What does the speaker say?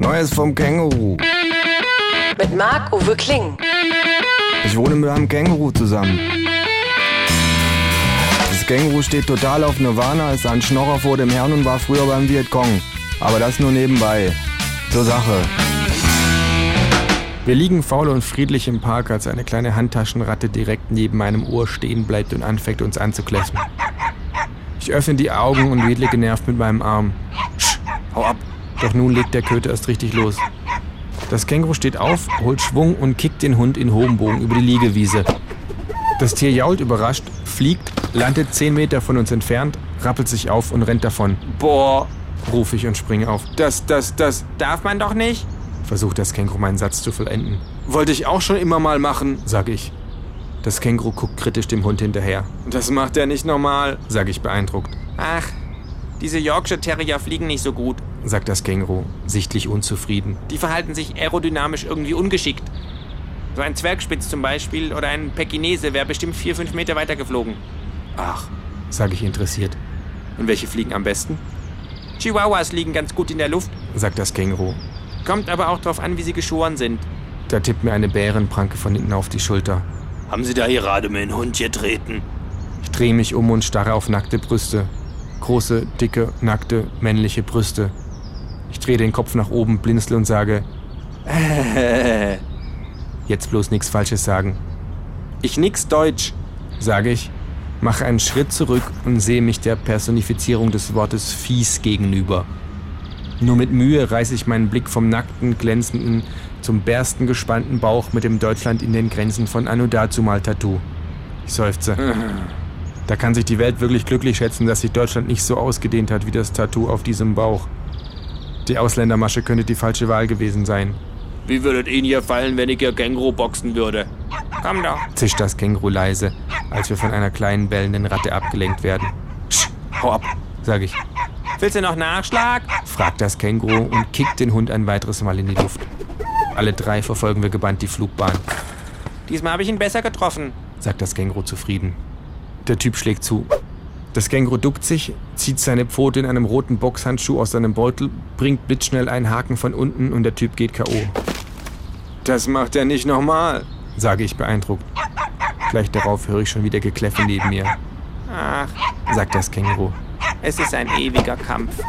Neues vom Känguru. Mit Marc-Uwe Kling. Ich wohne mit einem Känguru zusammen. Das Känguru steht total auf Nirvana, ist ein Schnorrer vor dem Herrn und war früher beim Vietcong. Aber das nur nebenbei. Zur Sache. Wir liegen faul und friedlich im Park, als eine kleine Handtaschenratte direkt neben meinem Ohr stehen bleibt und anfängt uns anzukläffen. Ich öffne die Augen und wedle genervt mit meinem Arm. Sch, hau ab! Doch nun legt der Köter erst richtig los. Das Känguru steht auf, holt Schwung und kickt den Hund in hohem Bogen über die Liegewiese. Das Tier jault überrascht, fliegt, landet 10 Meter von uns entfernt, rappelt sich auf und rennt davon. Boah, rufe ich und springe auf. Das, das, das darf man doch nicht? Versucht das Känguru meinen Satz zu vollenden. Wollte ich auch schon immer mal machen, sage ich. Das Känguru guckt kritisch dem Hund hinterher. Das macht er nicht normal, sage ich beeindruckt. Ach, diese Yorkshire Terrier fliegen nicht so gut, sagt das Känguru, sichtlich unzufrieden. Die verhalten sich aerodynamisch irgendwie ungeschickt. So ein Zwergspitz zum Beispiel oder ein Pekinese wäre bestimmt vier, fünf Meter weiter geflogen. Ach, sage ich interessiert. Und welche fliegen am besten? Chihuahuas liegen ganz gut in der Luft, sagt das Känguru. Kommt aber auch darauf an, wie sie geschoren sind. Da tippt mir eine Bärenpranke von hinten auf die Schulter. Haben Sie da gerade mit dem Hund getreten? Ich drehe mich um und starre auf nackte Brüste. Große, dicke, nackte, männliche Brüste. Ich drehe den Kopf nach oben, blinzle und sage, äh. Jetzt bloß nichts Falsches sagen. Ich nix Deutsch, sage ich, mache einen Schritt zurück und sehe mich der Personifizierung des Wortes fies gegenüber. Nur mit Mühe reiße ich meinen Blick vom nackten, glänzenden zum bersten gespannten Bauch mit dem Deutschland in den Grenzen von Anno dazumal Tattoo. Ich seufze. Da kann sich die Welt wirklich glücklich schätzen, dass sich Deutschland nicht so ausgedehnt hat wie das Tattoo auf diesem Bauch. Die Ausländermasche könnte die falsche Wahl gewesen sein. Wie würdet Ihnen hier fallen, wenn ich Ihr Känguru boxen würde? Komm doch, zischt das Känguru leise, als wir von einer kleinen bellenden Ratte abgelenkt werden. Sch, hau ab, sag ich. Willst du noch Nachschlag? fragt das Känguru und kickt den Hund ein weiteres Mal in die Luft. Alle drei verfolgen wir gebannt die Flugbahn. Diesmal habe ich ihn besser getroffen, sagt das Känguru zufrieden. Der Typ schlägt zu. Das Känguru duckt sich, zieht seine Pfote in einem roten Boxhandschuh aus seinem Beutel, bringt blitzschnell einen Haken von unten und der Typ geht K.O. Das macht er nicht nochmal, sage ich beeindruckt. Gleich darauf höre ich schon wieder Gekläffe neben mir. Ach, sagt das Känguru. Es ist ein ewiger Kampf.